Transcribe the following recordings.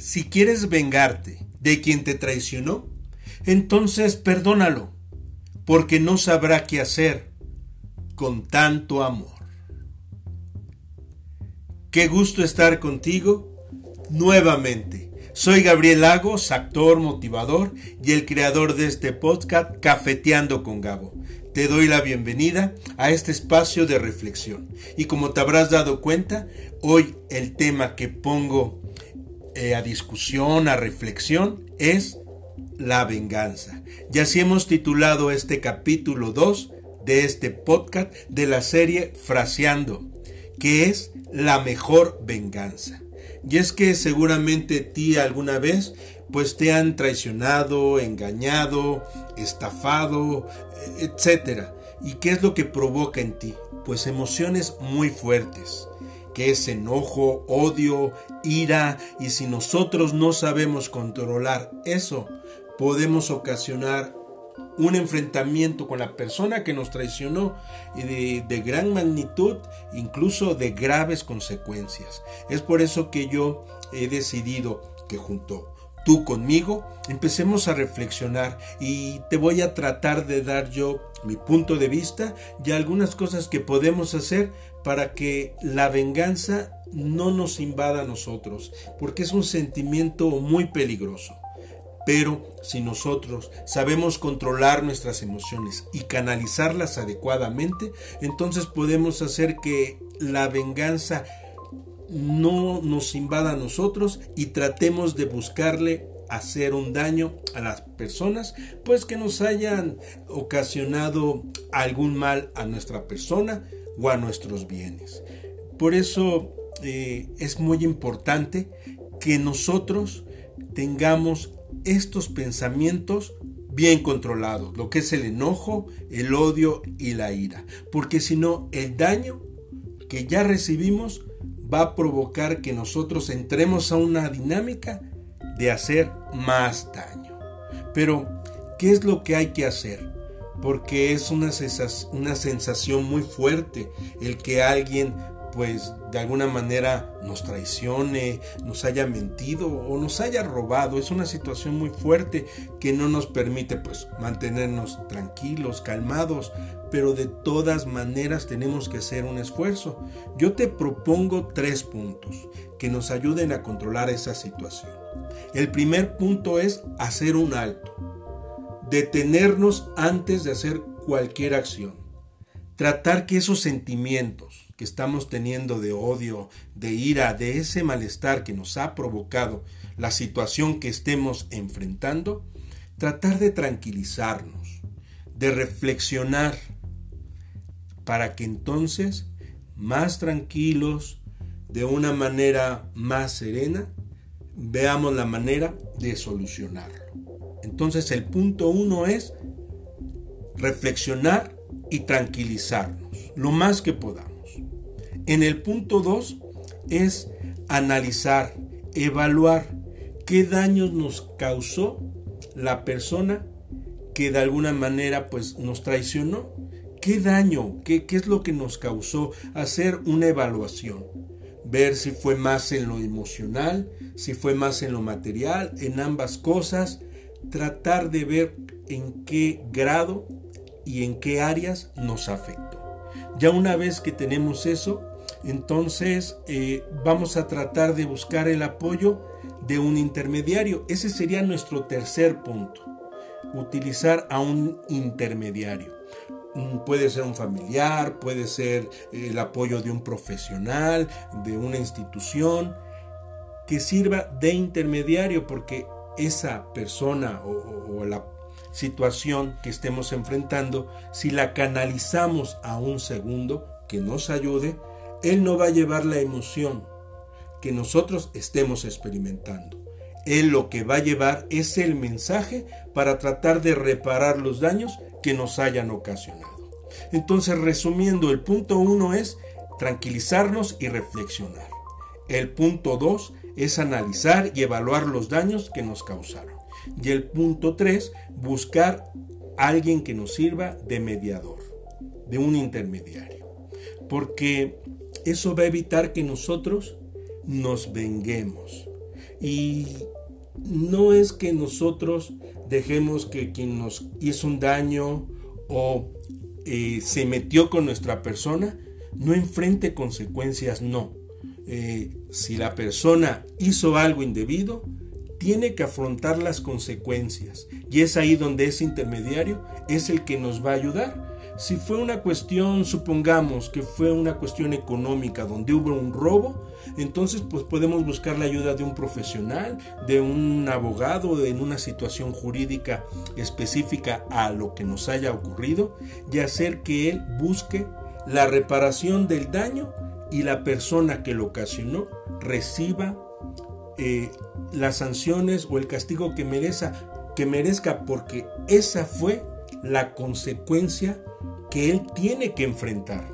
Si quieres vengarte de quien te traicionó, entonces perdónalo, porque no sabrá qué hacer con tanto amor. Qué gusto estar contigo nuevamente. Soy Gabriel Lagos, actor, motivador y el creador de este podcast Cafeteando con Gabo. Te doy la bienvenida a este espacio de reflexión. Y como te habrás dado cuenta, hoy el tema que pongo eh, a discusión, a reflexión, es la venganza. Y así hemos titulado este capítulo 2 de este podcast de la serie Fraseando, que es la mejor venganza. Y es que seguramente ti alguna vez pues te han traicionado, engañado, estafado, etc. ¿Y qué es lo que provoca en ti? Pues emociones muy fuertes que es enojo, odio, ira, y si nosotros no sabemos controlar eso, podemos ocasionar un enfrentamiento con la persona que nos traicionó de, de, gran magnitud, incluso de graves consecuencias. Es por eso que yo he decidido que junto tú conmigo empecemos a reflexionar y te voy a tratar de dar yo mi punto de vista y algunas cosas que podemos hacer para que la venganza no nos invada a nosotros, porque es un sentimiento muy peligroso. Pero si nosotros sabemos controlar nuestras emociones y canalizarlas adecuadamente, entonces podemos hacer que la venganza no nos invada a nosotros y tratemos de buscarle hacer un daño a las personas, pues que nos hayan ocasionado algún mal a nuestra persona a nuestros bienes. Por eso eh, es muy importante que nosotros tengamos estos pensamientos bien controlados, lo que es el enojo, el odio y la ira, porque si no, el daño que ya recibimos va a provocar que nosotros entremos a una dinámica de hacer más daño. Pero, ¿qué es lo que hay que hacer? Porque es una sensación, muy fuerte el que alguien pues de alguna manera nos traicione, nos haya mentido o nos haya robado. Es una situación muy fuerte que no nos permite pues mantenernos tranquilos, calmados, pero de todas maneras tenemos que hacer un esfuerzo. Yo te propongo tres puntos que nos ayuden a controlar esa situación. El primer punto es hacer un alto, detenernos antes de hacer cualquier acción, tratar que esos sentimientos que estamos teniendo de odio, de ira, de ese malestar que nos ha provocado la situación que estemos enfrentando, tratar de tranquilizarnos, de reflexionar, para que entonces, más tranquilos, de una manera más serena, veamos la manera de solucionarlo. Entonces el punto uno es reflexionar y tranquilizarnos lo más que podamos. En el punto 2 es analizar, evaluar qué daños nos causó la persona que de alguna manera pues nos traicionó. ¿Qué daño? ¿Qué, qué es lo que nos causó? Hacer una evaluación. Ver si fue más en lo emocional, si fue más en lo material, en ambas cosas. Tratar de ver en qué grado y en qué áreas nos afectó. Ya una vez que tenemos eso, entonces eh, vamos a tratar de buscar el apoyo de un intermediario. Ese sería nuestro tercer punto. Utilizar a un intermediario. Mm, puede ser un familiar, puede ser eh, el apoyo de un profesional, de una institución, que sirva de intermediario porque esa persona o, la situación que estemos enfrentando, si la canalizamos a un segundo que nos ayude, él no va a llevar la emoción que nosotros estemos experimentando. Él lo que va a llevar es el mensaje para tratar de reparar los daños que nos hayan ocasionado. Entonces, resumiendo, el punto uno es tranquilizarnos y reflexionar. El punto dos es analizar y evaluar los daños que nos causaron. Y el punto tres, buscar a alguien que nos sirva de mediador, de un intermediario. Porque eso va a evitar que nosotros nos venguemos, Y no es que nosotros dejemos que quien nos hizo un daño o eh, se metió con nuestra persona no enfrente consecuencias, no. Eh, si la persona hizo algo indebido, tiene que afrontar las consecuencias. Y es ahí donde ese intermediario es el que nos va a ayudar. Si fue una cuestión, supongamos que fue una cuestión económica donde hubo un robo, entonces pues podemos buscar la ayuda de un profesional, de un abogado en una situación jurídica específica a lo que nos haya ocurrido y hacer que él busque la reparación del daño y la persona que lo ocasionó reciba eh, las sanciones o el castigo que que merezca porque esa fue la consecuencia que él tiene que enfrentar.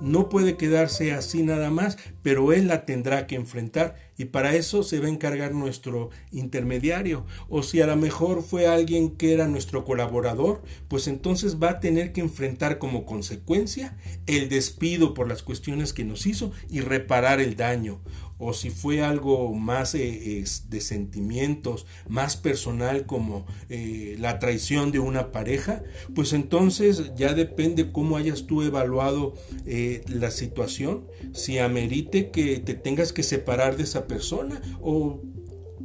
No puede quedarse así nada más, pero él la tendrá que enfrentar y para eso se va a encargar nuestro intermediario. O si a lo mejor fue alguien que era nuestro colaborador, pues entonces va a tener que enfrentar como consecuencia el despido por las cuestiones que nos hizo y reparar el daño o si fue algo más eh, de sentimientos, más personal como eh, la traición de una pareja, pues entonces ya depende cómo hayas tú evaluado eh, la situación, si amerite que te tengas que separar de esa persona o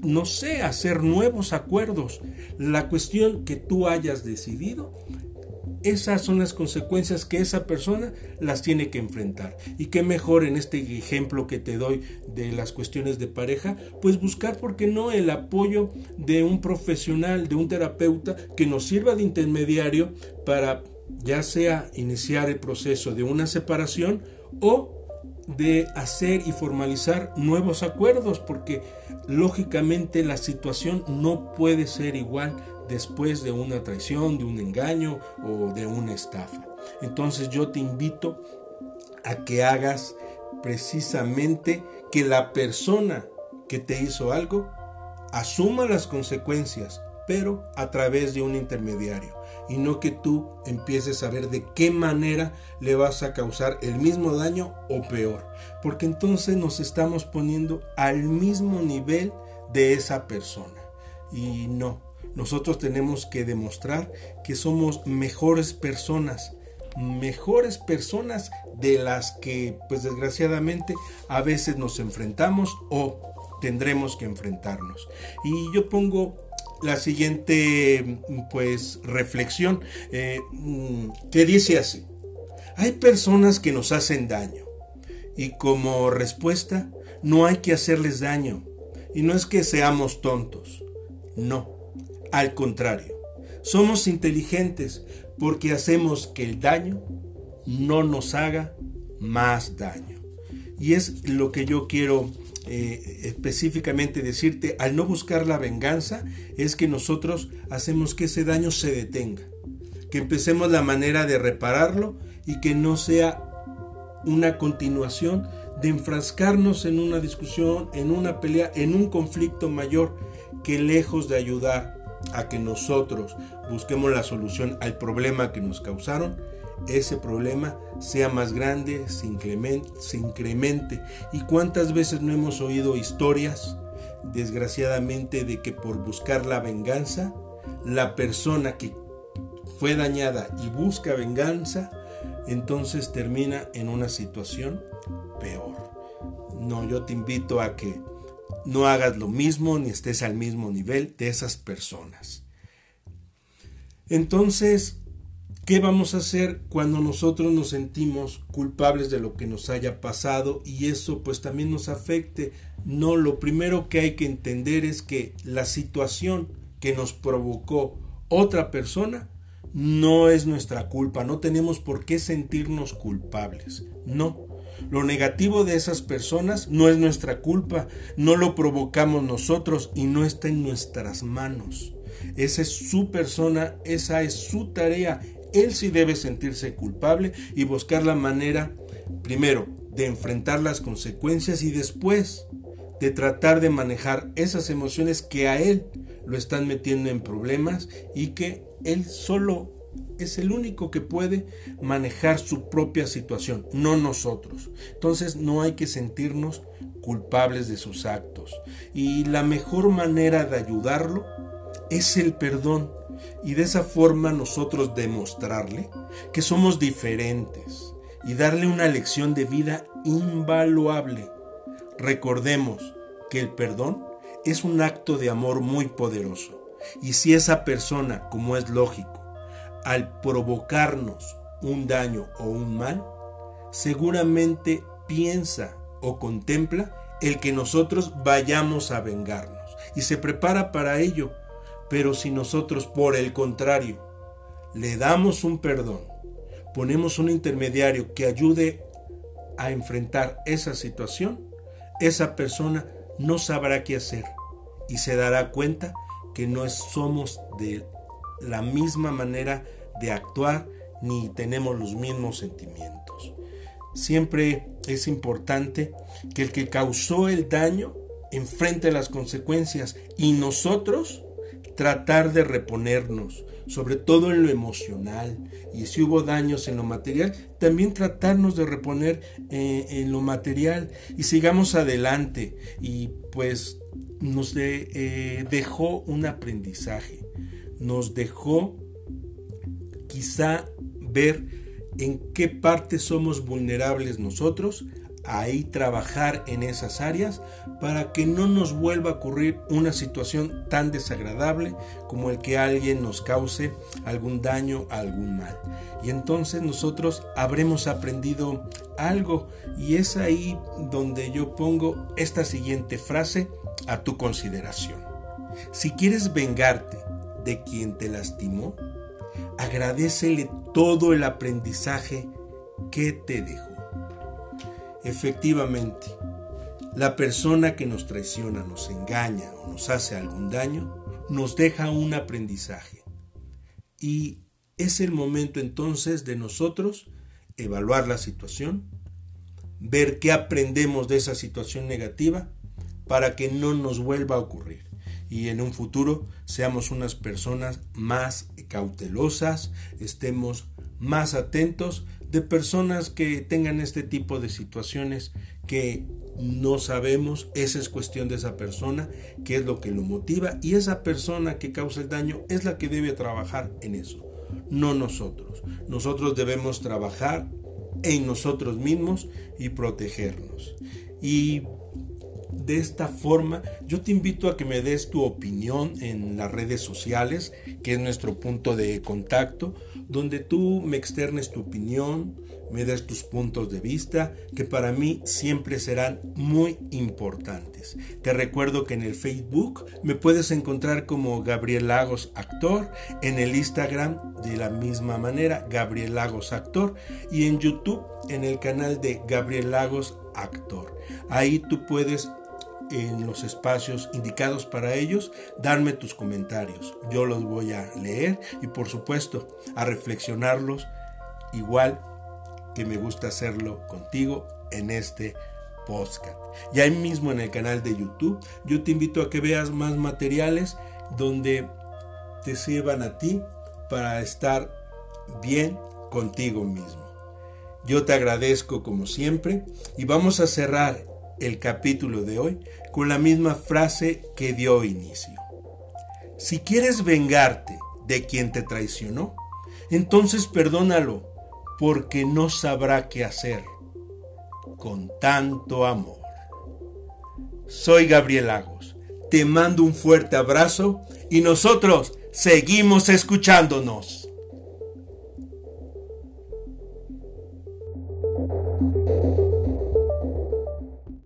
no sé, hacer nuevos acuerdos. La cuestión que tú hayas decidido esas son las consecuencias que esa persona las tiene que enfrentar. Y qué mejor en este ejemplo que te doy de las cuestiones de pareja, pues buscar, ¿por qué no?, el apoyo de un profesional, de un terapeuta que nos sirva de intermediario para ya sea iniciar el proceso de una separación o de hacer y formalizar nuevos acuerdos, porque lógicamente la situación no puede ser igual después de una traición, de un engaño o de una estafa. Entonces yo te invito a que hagas precisamente que la persona que te hizo algo asuma las consecuencias, pero a través de un intermediario. Y no que tú empieces a ver de qué manera le vas a causar el mismo daño o peor. Porque entonces nos estamos poniendo al mismo nivel de esa persona. Y no, nosotros tenemos que demostrar que somos mejores personas, mejores personas de las que pues desgraciadamente a veces nos enfrentamos o tendremos que enfrentarnos. Y yo pongo la siguiente pues reflexión. Eh, que dice así, hay personas que nos hacen daño y como respuesta no hay que hacerles daño. Y no es que seamos tontos, no, al contrario, somos inteligentes porque hacemos que el daño no nos haga más daño. Y es lo que yo quiero eh, específicamente decirte, al no buscar la venganza, es que nosotros hacemos que ese daño se detenga, que empecemos la manera de repararlo y que no sea una continuación de enfrascarnos en una discusión, en una pelea, en un conflicto mayor que lejos de ayudar a que nosotros busquemos la solución al problema que nos causaron, ese problema sea más grande, se incremente. ¿Y cuántas veces no hemos oído historias, desgraciadamente, de que por buscar la venganza, la persona que fue dañada y busca venganza, entonces termina en una situación peor? No, yo te invito a que no hagas lo mismo ni estés al mismo nivel de esas personas. Entonces, ¿qué vamos a hacer cuando nosotros nos sentimos culpables de lo que nos haya pasado y eso pues también nos afecte? No, lo primero que hay que entender es que la situación que nos provocó otra persona no es nuestra culpa, no tenemos por qué sentirnos culpables, no. Lo negativo de esas personas no es nuestra culpa, no lo provocamos nosotros y no está en nuestras manos. Esa es su persona, esa es su tarea. Él sí debe sentirse culpable y buscar la manera, primero, de enfrentar las consecuencias y después de tratar de manejar esas emociones que a él lo están metiendo en problemas y que él solo es el único que puede manejar su propia situación, no nosotros. Entonces no hay que sentirnos culpables de sus actos. Y la mejor manera de ayudarlo es el perdón. Y de esa forma nosotros demostrarle que somos diferentes y darle una lección de vida invaluable. Recordemos que el perdón es un acto de amor muy poderoso. Y si esa persona, como es lógico, al provocarnos un daño o un mal, seguramente piensa o contempla el que nosotros vayamos a vengarnos y se prepara para ello. Pero si nosotros, por el contrario, le damos un perdón, ponemos un intermediario que ayude a enfrentar esa situación, esa persona no sabrá qué hacer y se dará cuenta que no somos de la misma manera de actuar ni tenemos los mismos sentimientos. Siempre es importante que el que causó el daño enfrente las consecuencias y nosotros tratar de reponernos, sobre todo en lo emocional. Y si hubo daños en lo material, también tratarnos de reponer eh, en lo material y sigamos adelante. Y pues nos eh, dejó un aprendizaje, nos dejó quizá ver en qué parte somos vulnerables nosotros, ahí trabajar en esas áreas para que no nos vuelva a ocurrir una situación tan desagradable como el que alguien nos cause algún daño, algún mal. Y entonces nosotros habremos aprendido algo y es ahí donde yo pongo esta siguiente frase a tu consideración. Si quieres vengarte de quien te lastimó, agradecele todo el aprendizaje que te dejó. Efectivamente, la persona que nos traiciona, nos engaña o nos hace algún daño, nos deja un aprendizaje. Y es el momento entonces de nosotros evaluar la situación, ver qué aprendemos de esa situación negativa para que no nos vuelva a ocurrir y en un futuro seamos unas personas más cautelosas, estemos más atentos de personas que tengan este tipo de situaciones que no sabemos, esa es cuestión de esa persona, qué es lo que lo motiva y esa persona que causa el daño es la que debe trabajar en eso, no nosotros. Nosotros debemos trabajar en nosotros mismos y protegernos. Y de esta forma, yo te invito a que me des tu opinión en las redes sociales, que es nuestro punto de contacto, donde tú me externes tu opinión, me des tus puntos de vista, que para mí siempre serán muy importantes. Te recuerdo que en el Facebook me puedes encontrar como Gabriel Lagos Actor, en el Instagram de la misma manera, Gabriel Lagos Actor, y en YouTube en el canal de Gabriel Lagos Actor. Ahí tú puedes en los espacios indicados para ellos, darme tus comentarios. Yo los voy a leer y por supuesto a reflexionarlos igual que me gusta hacerlo contigo en este podcast. Y ahí mismo en el canal de YouTube, yo te invito a que veas más materiales donde te sirvan a ti para estar bien contigo mismo. Yo te agradezco como siempre y vamos a cerrar el capítulo de hoy con la misma frase que dio inicio. Si quieres vengarte de quien te traicionó, entonces perdónalo, porque no sabrá qué hacer con tanto amor. Soy Gabriel Lagos, te mando un fuerte abrazo y nosotros seguimos escuchándonos.